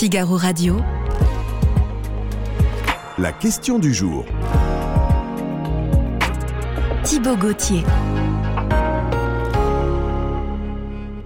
Figaro Radio. La question du jour. Thibaut Gauthier.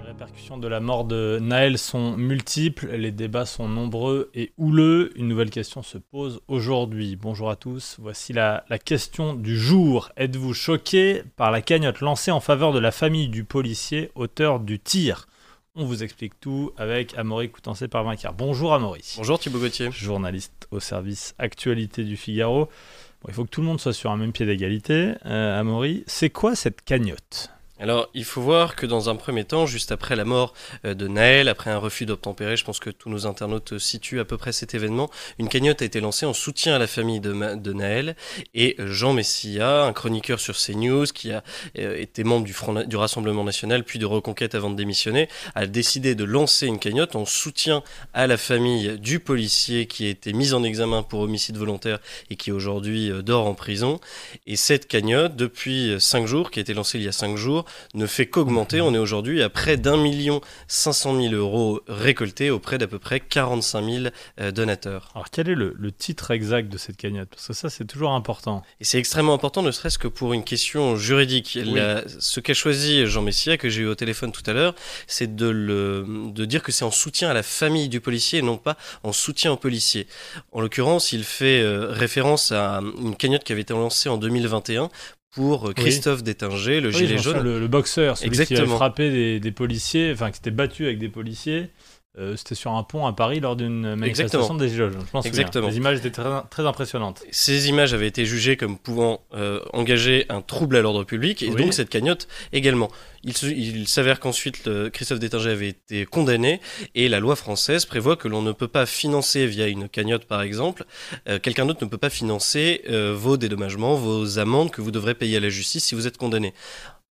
Les répercussions de la mort de Naël sont multiples, les débats sont nombreux et houleux. Une nouvelle question se pose aujourd'hui. Bonjour à tous, voici la, la question du jour. Êtes-vous choqué par la cagnotte lancée en faveur de la famille du policier auteur du tir? On vous explique tout avec Amaury Coutancé par Vainqueur. Bonjour Amaury. Bonjour Thibaut Gauthier. Journaliste au service actualité du Figaro. Bon, il faut que tout le monde soit sur un même pied d'égalité. Euh, Amaury, c'est quoi cette cagnotte? Alors, il faut voir que dans un premier temps, juste après la mort euh, de Naël, après un refus d'obtempérer, je pense que tous nos internautes situent à peu près cet événement, une cagnotte a été lancée en soutien à la famille de, Naël et Jean Messia, un chroniqueur sur CNews qui a euh, été membre du, Front, du Rassemblement National puis de Reconquête avant de démissionner, a décidé de lancer une cagnotte en soutien à la famille du policier qui a été mis en examen pour homicide volontaire et qui aujourd'hui euh, dort en prison. Et cette cagnotte, depuis 5 jours, qui a été lancée il y a 5 jours, ne fait qu'augmenter. On est aujourd'hui à près d'un million cinq cent mille euros récoltés auprès d'à peu près 45 000 euh, donateurs. Alors quel est le, le titre exact de cette cagnotte? Parce que ça c'est toujours important. Et c'est extrêmement important, ne serait-ce que pour une question juridique. Oui. La- ce qu'a choisi Jean Messia, que j'ai eu au téléphone tout à l'heure, c'est de, le, de dire que c'est en soutien à la famille du policier et non pas en soutien au policier. En l'occurrence, il fait euh, référence à une cagnotte qui avait été lancée en 2021 pour euh, Christophe Détinger, le Oui, gilet jaune. Le, le boxeur, celui qui avait Exactement. frappé des, des policiers, enfin qui s'était battu avec des policiers. Euh, C'était sur un pont à Paris lors d'une manifestation Exactement. des Gilets jaunes. Je souviens. Exactement. Les images étaient très, très impressionnantes. Ces images avaient été jugées comme pouvant euh, engager un trouble à l'ordre public et Oui. donc cette cagnotte également. Il, s'avère qu'ensuite Christophe Détinger avait été condamné et la loi française prévoit que l'on ne peut pas financer via une cagnotte par exemple, euh, quelqu'un d'autre ne peut pas financer vos dédommagements, vos amendes que vous devrez payer à la justice si vous êtes condamné.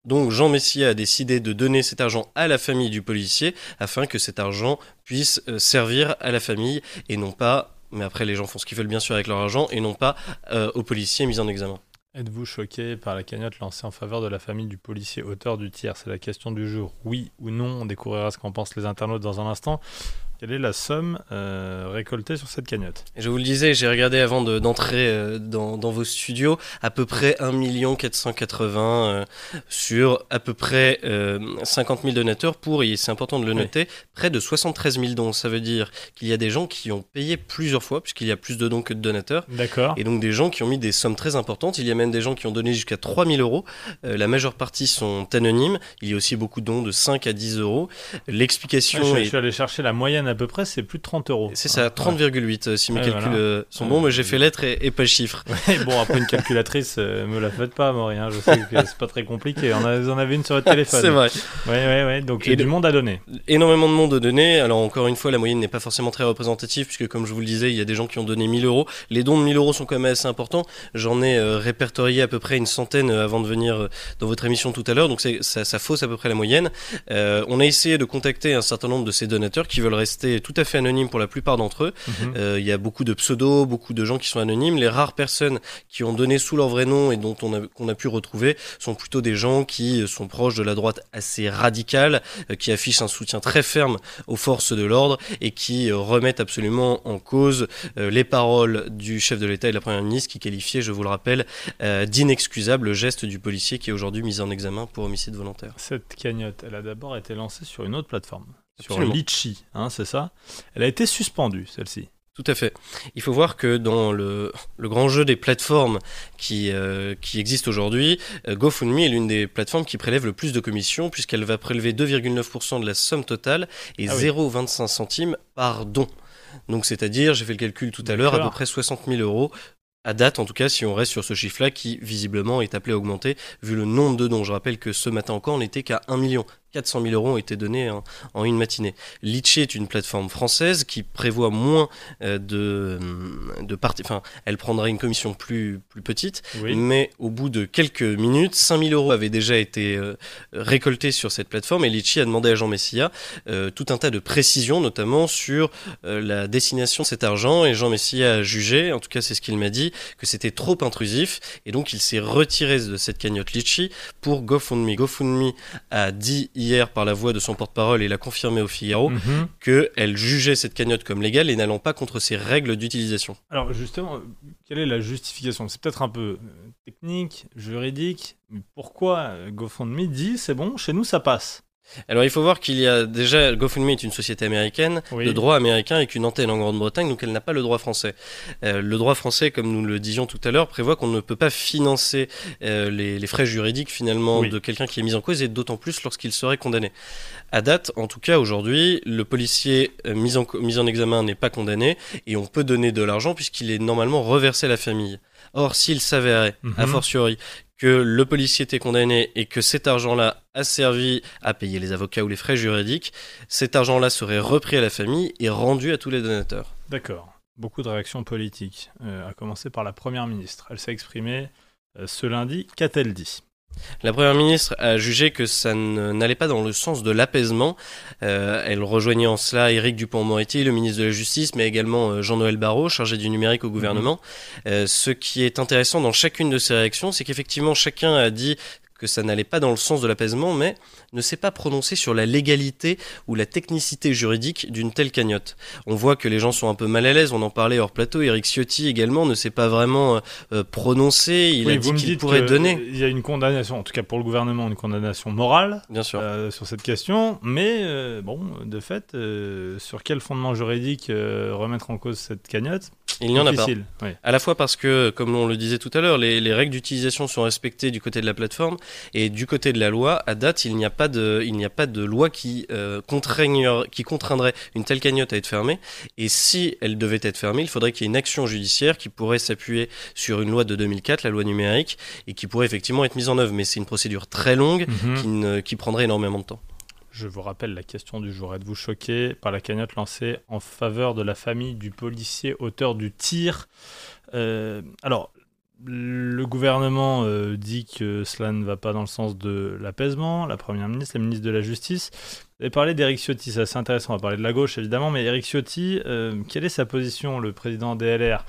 Donc Jean Messia a décidé de donner cet argent à la famille du policier afin que cet argent puisse euh, servir à la famille et non pas, mais après les gens font ce qu'ils veulent bien sûr avec leur argent, et non pas euh, aux policiers mis en examen. Êtes-vous choqué par la cagnotte lancée en faveur de la famille du policier auteur du tir? C'est la question du jour. Oui ou non? On découvrira ce qu'en pensent les internautes dans un instant. Quelle est la somme euh, récoltée sur cette cagnotte? Je vous le disais, j'ai regardé avant de- d'entrer euh, dans, dans vos studios, à peu près 1 480 euh, sur à peu près euh, 50 000 donateurs pour, et c'est important de le Oui. noter, près de 73 000 dons. Ça veut dire qu'il y a des gens qui ont payé plusieurs fois, puisqu'il y a plus de dons que de donateurs. D'accord. Et donc des gens qui ont mis des sommes très importantes. Il y a même des gens qui ont donné jusqu'à 3000 euros. Euh, la majeure partie sont anonymes. Il y a aussi beaucoup de dons de 5 à 10 euros. L'explication Ouais, je, suis- est... je suis allé chercher la moyenne à peu près, c'est plus de 30 euros. C'est ça, 30,8 euh, si mes Ouais, calculs voilà. euh, sont Ouais. bons, mais j'ai fait lettres et, et pas chiffres. Ouais, bon, après une calculatrice, euh, me la faites pas, Maury. hein, Je sais que c'est pas très compliqué. On a, vous en avez une sur votre téléphone. C'est vrai. Ouais, ouais, ouais. Donc, Et du monde à donner. Énormément de monde de données. Alors encore une fois, la moyenne n'est pas forcément très représentative, puisque comme je vous le disais, il y a des gens qui ont donné 1000 euros. Les dons de 1000 euros sont quand même assez importants. J'en ai euh, répertorié à peu près une centaine avant de venir euh, dans votre émission tout à l'heure, donc ça, ça fausse à peu près la moyenne. Euh, on a essayé de contacter un certain nombre de ces donateurs qui veulent rester tout à fait anonymes pour la plupart d'entre eux. Mhm. Euh, Il y a beaucoup de pseudos, beaucoup de gens qui sont anonymes. Les rares personnes qui ont donné sous leur vrai nom et dont on a, qu'on a pu retrouver sont plutôt des gens qui sont proches de la droite assez radicale, euh, qui affichent un soutien très ferme aux forces de l'ordre et qui euh, remettent absolument en cause euh, les paroles du chef de l'État et de la Première ministre qui qualifiaient, je vous le rappelle, euh, d'inexcusable le geste du policier qui est aujourd'hui mis en examen pour homicide volontaire. Cette cagnotte, elle a d'abord été lancée sur une autre plateforme. Sur. Litchi, hein, c'est ça Elle a été suspendue, celle-ci. Tout à fait. Il faut voir que dans le, le grand jeu des plateformes qui, euh, qui existent aujourd'hui, euh, GoFundMe est l'une des plateformes qui prélève le plus de commissions puisqu'elle va prélever 2,9% de la somme totale et Ah oui. 0,25 centimes par don. Donc c'est-à-dire, j'ai fait le calcul tout à l'heure, à peu près 60 000 euros. À date, en tout cas, si on reste sur ce chiffre-là, qui visiblement est appelé à augmenter, vu le nombre de dons. Je rappelle que ce matin encore, on n'était qu'à 1 million. 400 000 euros ont été donnés en, en une matinée. Litchi est une plateforme française qui prévoit moins euh, de, de parties. Enfin, elle prendra une commission plus, plus petite, Oui. mais au bout de quelques minutes, 5000 euros avaient déjà été euh, récoltés sur cette plateforme et Litchi a demandé à Jean Messia euh, tout un tas de précisions, notamment sur euh, la destination de cet argent. Et Jean Messia a jugé, en tout cas c'est ce qu'il m'a dit, que c'était trop intrusif et donc il s'est retiré de cette cagnotte Litchi pour GoFundMe. GoFundMe a dit hier par la voix de son porte-parole et l'a confirmé au Figaro Mhm. qu'elle jugeait cette cagnotte comme légale et n'allant pas contre ses règles d'utilisation. Alors justement, quelle est la justification? C'est peut-être un peu euh, technique, juridique, mais pourquoi euh, GoFundMe dit c'est bon, chez nous ça passe? Alors il faut voir qu'il y a déjà GoFundMe est une société américaine Oui. de droit américain avec une antenne en Grande-Bretagne, donc elle n'a pas le droit français. Euh, le droit français, comme nous le disions tout à l'heure, prévoit qu'on ne peut pas financer euh, les, les frais juridiques finalement Oui. de quelqu'un qui est mis en cause et d'autant plus lorsqu'il serait condamné. À date, en tout cas aujourd'hui, le policier euh, mis, en, co- mis en examen n'est pas condamné et on peut donner de l'argent puisqu'il est normalement reversé à la famille. Or, s'il s'avérait, a Mhm. fortiori, que le policier était condamné et que cet argent-là a servi à payer les avocats ou les frais juridiques, cet argent-là serait repris à la famille et rendu à tous les donateurs. D'accord. Beaucoup de réactions politiques, euh, à commencer par la Première ministre. Elle s'est exprimée euh, ce lundi. Qu'a-t-elle dit? La Première ministre a jugé que ça n'allait pas dans le sens de l'apaisement. Euh, elle rejoignait en cela Éric Dupont-Moretti, le ministre de la Justice, mais également euh, Jean-Noël Barrot, chargé du numérique au gouvernement. Euh, ce qui est intéressant dans chacune de ces réactions, c'est qu'effectivement chacun a dit que ça n'allait pas dans le sens de l'apaisement, mais ne s'est pas prononcé sur la légalité ou la technicité juridique d'une telle cagnotte. On voit que les gens sont un peu mal à l'aise, on en parlait hors plateau, Eric Ciotti également ne s'est pas vraiment euh, prononcé, il Oui, a dit qu'il pourrait donner, Il y a une condamnation, en tout cas pour le gouvernement, une condamnation morale bien sûr. euh, sur cette question, mais euh, bon, de fait, sur quel fondement juridique remettre en cause cette cagnotte? Il n'y en a pas. Oui. À la fois parce que, comme on le disait tout à l'heure, les, les règles d'utilisation sont respectées du côté de la plateforme et du côté de la loi. À date, il n'y a pas de, il n'y a pas de loi qui, euh, qui contraindrait une telle cagnotte à être fermée. Et si elle devait être fermée, il faudrait qu'il y ait une action judiciaire qui pourrait s'appuyer sur une loi de 2004, la loi numérique, et qui pourrait effectivement être mise en œuvre. Mais c'est une procédure très longue Mhm. qui, ne- qui prendrait énormément de temps. Je vous rappelle la question du jour. Êtes-vous choqué par la cagnotte lancée en faveur de la famille du policier auteur du tir? Euh, Alors, le gouvernement euh, dit que cela ne va pas dans le sens de l'apaisement. La première ministre, la ministre de la Justice. Vous avez parlé d'Éric Ciotti, c'est assez intéressant. On va parler de la gauche évidemment, mais Éric Ciotti, euh, quelle est sa position, le président des LR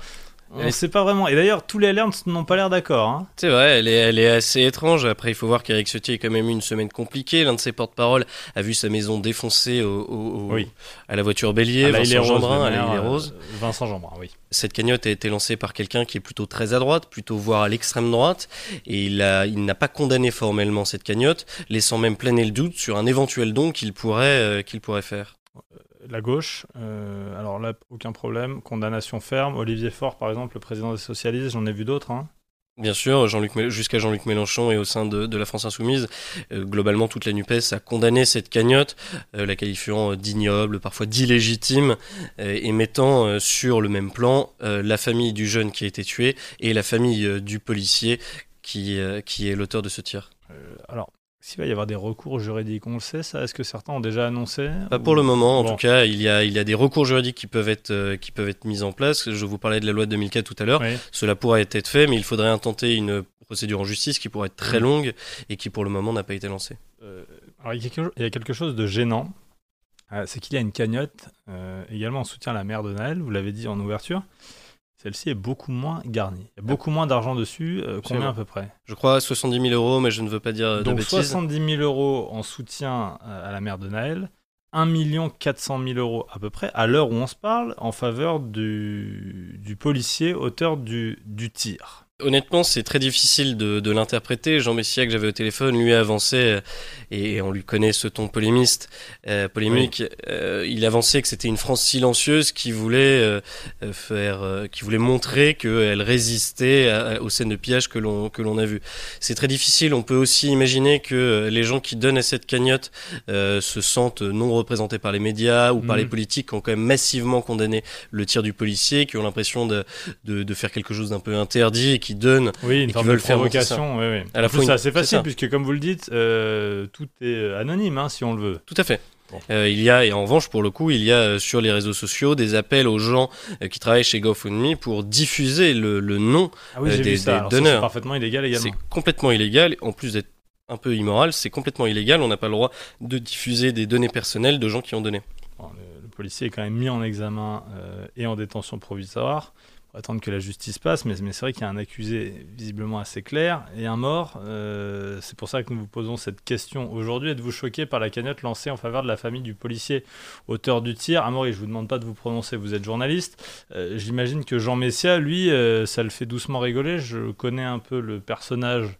On ne sait pas vraiment. Et d'ailleurs, tous les LR n'ont pas l'air d'accord. hein. C'est vrai, elle est, elle est assez étrange. Après, il faut voir qu'Eric Ciotti a quand même eu une semaine compliquée. L'un de ses porte-parole a vu sa maison défoncée au, au- au- Oui. à la voiture bélier, À la Vincent Jeanbrun, à la Île-et-Rose. euh, Vincent Jeanbrun, oui. Cette cagnotte a été lancée par quelqu'un qui est plutôt très à droite, plutôt voire à l'extrême droite, et il, a- il n'a pas condamné formellement cette cagnotte, laissant même planer le doute sur un éventuel don qu'il pourrait, euh, qu'il pourrait faire. La gauche, euh, alors là, aucun problème. Condamnation ferme. Olivier Faure, par exemple, le président des socialistes, j'en ai vu d'autres. hein. Bien sûr, jusqu'à Jean-Luc Mélenchon et au sein de, de la France Insoumise, euh, globalement toute la NUPES a condamné cette cagnotte, euh, la qualifiant d'ignoble, parfois d'illégitime, euh, et mettant sur le même plan la famille du jeune qui a été tué et la famille du policier qui, qui est l'auteur de ce tir. Alors, s'il va y avoir des recours juridiques, on le sait, ça Est-ce que certains ont déjà annoncé Pas ou- pour le moment, en Bon. tout cas, il y, a, il y a des recours juridiques qui peuvent être, euh, qui peuvent être mis en place. Je vous parlais de la loi de 2004 tout à l'heure. Oui. Cela pourrait être fait, mais il faudrait intenter une procédure en justice qui pourrait être très longue et qui pour le moment n'a pas été lancée. Euh, alors, il y, a quelque, il y a quelque chose de gênant. Euh, c'est qu'il y a une cagnotte également en soutien à la mère de Naël, vous l'avez dit en ouverture. Celle-ci est beaucoup moins garnie. Il y a beaucoup moins d'argent dessus. euh, combien à peu près? Je crois 70 000 euros, mais je ne veux pas dire euh, de Donc bêtises. 70 000 euros en soutien euh, à la mère de Naël, 1 400 000 euros à peu près, à l'heure où on se parle, en faveur du, du policier auteur du, du tir. Honnêtement, c'est très difficile de, de l'interpréter. Jean Messia, que j'avais au téléphone, lui a avancé, euh, et on lui connaît ce ton polémiste, euh, polémique. euh, il avançait que c'était une France silencieuse qui voulait euh, euh, faire, euh, qui voulait montrer qu'elle résistait à- aux scènes de pillage que l'on que l'on a vues. C'est très difficile. On peut aussi imaginer que les gens qui donnent à cette cagnotte euh, se sentent non représentés par les médias ou par Mhm. les politiques qui ont quand même massivement condamné le tir du policier, qui ont l'impression de, de, de faire quelque chose d'un peu interdit et qui donnent Oui, une qui veulent faire provocation. Oui, oui. À la fois c'est assez c'est facile, puisque comme vous le dites, euh, tout est euh, anonyme, hein, si on le veut. Tout à fait. Bon. Euh, il y a, et en revanche, pour le coup, il y a euh, sur les réseaux sociaux des appels aux gens euh, qui travaillent chez GoFundMe pour diffuser le, le nom. Ah oui, des- ça, c'est donneurs. parfaitement illégal C'est également. complètement illégal. En plus d'être un peu immoral, c'est complètement illégal. On n'a pas le droit de diffuser des données personnelles de gens qui ont donné. Bon, le, le policier est quand même mis en examen et en détention provisoire attendre que la justice passe, mais, c'est vrai qu'il y a un accusé visiblement assez clair et un mort. Euh, c'est pour ça que nous vous posons cette question aujourd'hui. Êtes-vous choqué par la cagnotte lancée en faveur de la famille du policier auteur du tir? Amaury, je vous demande pas de vous prononcer, vous êtes journaliste. Euh, j'imagine que Jean Messia, lui, euh, ça le fait doucement rigoler. Je connais un peu le personnage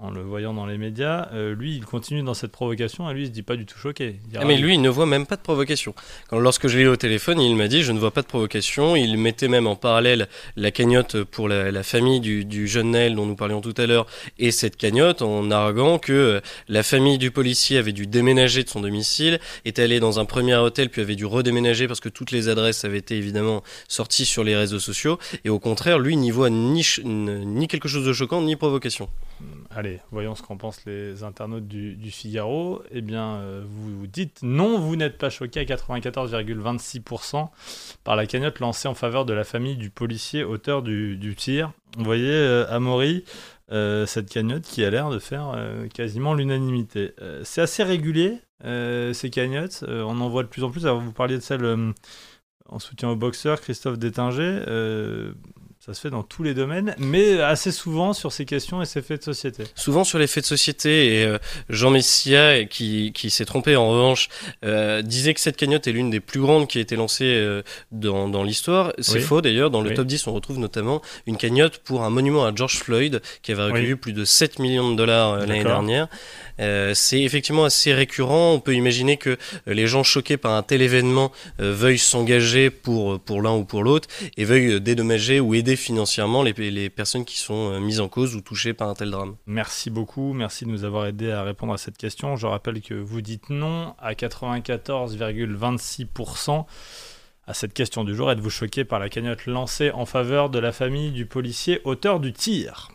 en le voyant dans les médias, euh, lui, il continue dans cette provocation et lui, il se dit pas du tout choqué. Ah, mais lui, il ne voit même pas de provocation. Quand, lorsque je l'ai eu au téléphone, il m'a dit je ne vois pas de provocation. Il mettait même en parallèle la cagnotte pour la, famille du, jeune Naël dont nous parlions tout à l'heure et cette cagnotte en arguant que euh, la famille du policier avait dû déménager de son domicile, est allée dans un premier hôtel puis avait dû redéménager parce que toutes les adresses avaient été évidemment sorties sur les réseaux sociaux. Et au contraire, lui, n'y voit ni, ni quelque chose de choquant ni provocation. Allez, voyons ce qu'en pensent les internautes du, Figaro. Eh bien, euh, vous, vous dites non, vous n'êtes pas choqué à 94,26% par la cagnotte lancée en faveur de la famille du policier auteur du, tir. Vous voyez, euh, Amaury, euh, cette cagnotte qui a l'air de faire quasiment l'unanimité. c'est assez régulier, ces cagnottes. on en voit de plus en plus. Alors, vous parliez de celle en soutien au boxeur, Christophe Détinger. Ça se fait dans tous les domaines, mais assez souvent sur ces questions et ces faits de société. Souvent sur les faits de société. Et euh, Jean Messia, qui, qui s'est trompé en revanche, euh, disait que cette cagnotte est l'une des plus grandes qui a été lancée euh, dans, dans l'histoire. C'est faux d'ailleurs. Dans le top 10, on retrouve notamment une cagnotte pour un monument à George Floyd qui avait recueilli plus de 7 millions de dollars l'année dernière. C'est effectivement assez récurrent. On peut imaginer que les gens choqués par un tel événement veuillent s'engager pour, pour l'un ou pour l'autre et veuillent dédommager ou aider financièrement les, personnes qui sont mises en cause ou touchées par un tel drame. Merci beaucoup, merci de nous avoir aidé à répondre à cette question. Je rappelle que vous dites non à 94,26% à cette question du jour. Êtes-vous choqué par la cagnotte lancée en faveur de la famille du policier auteur du tir?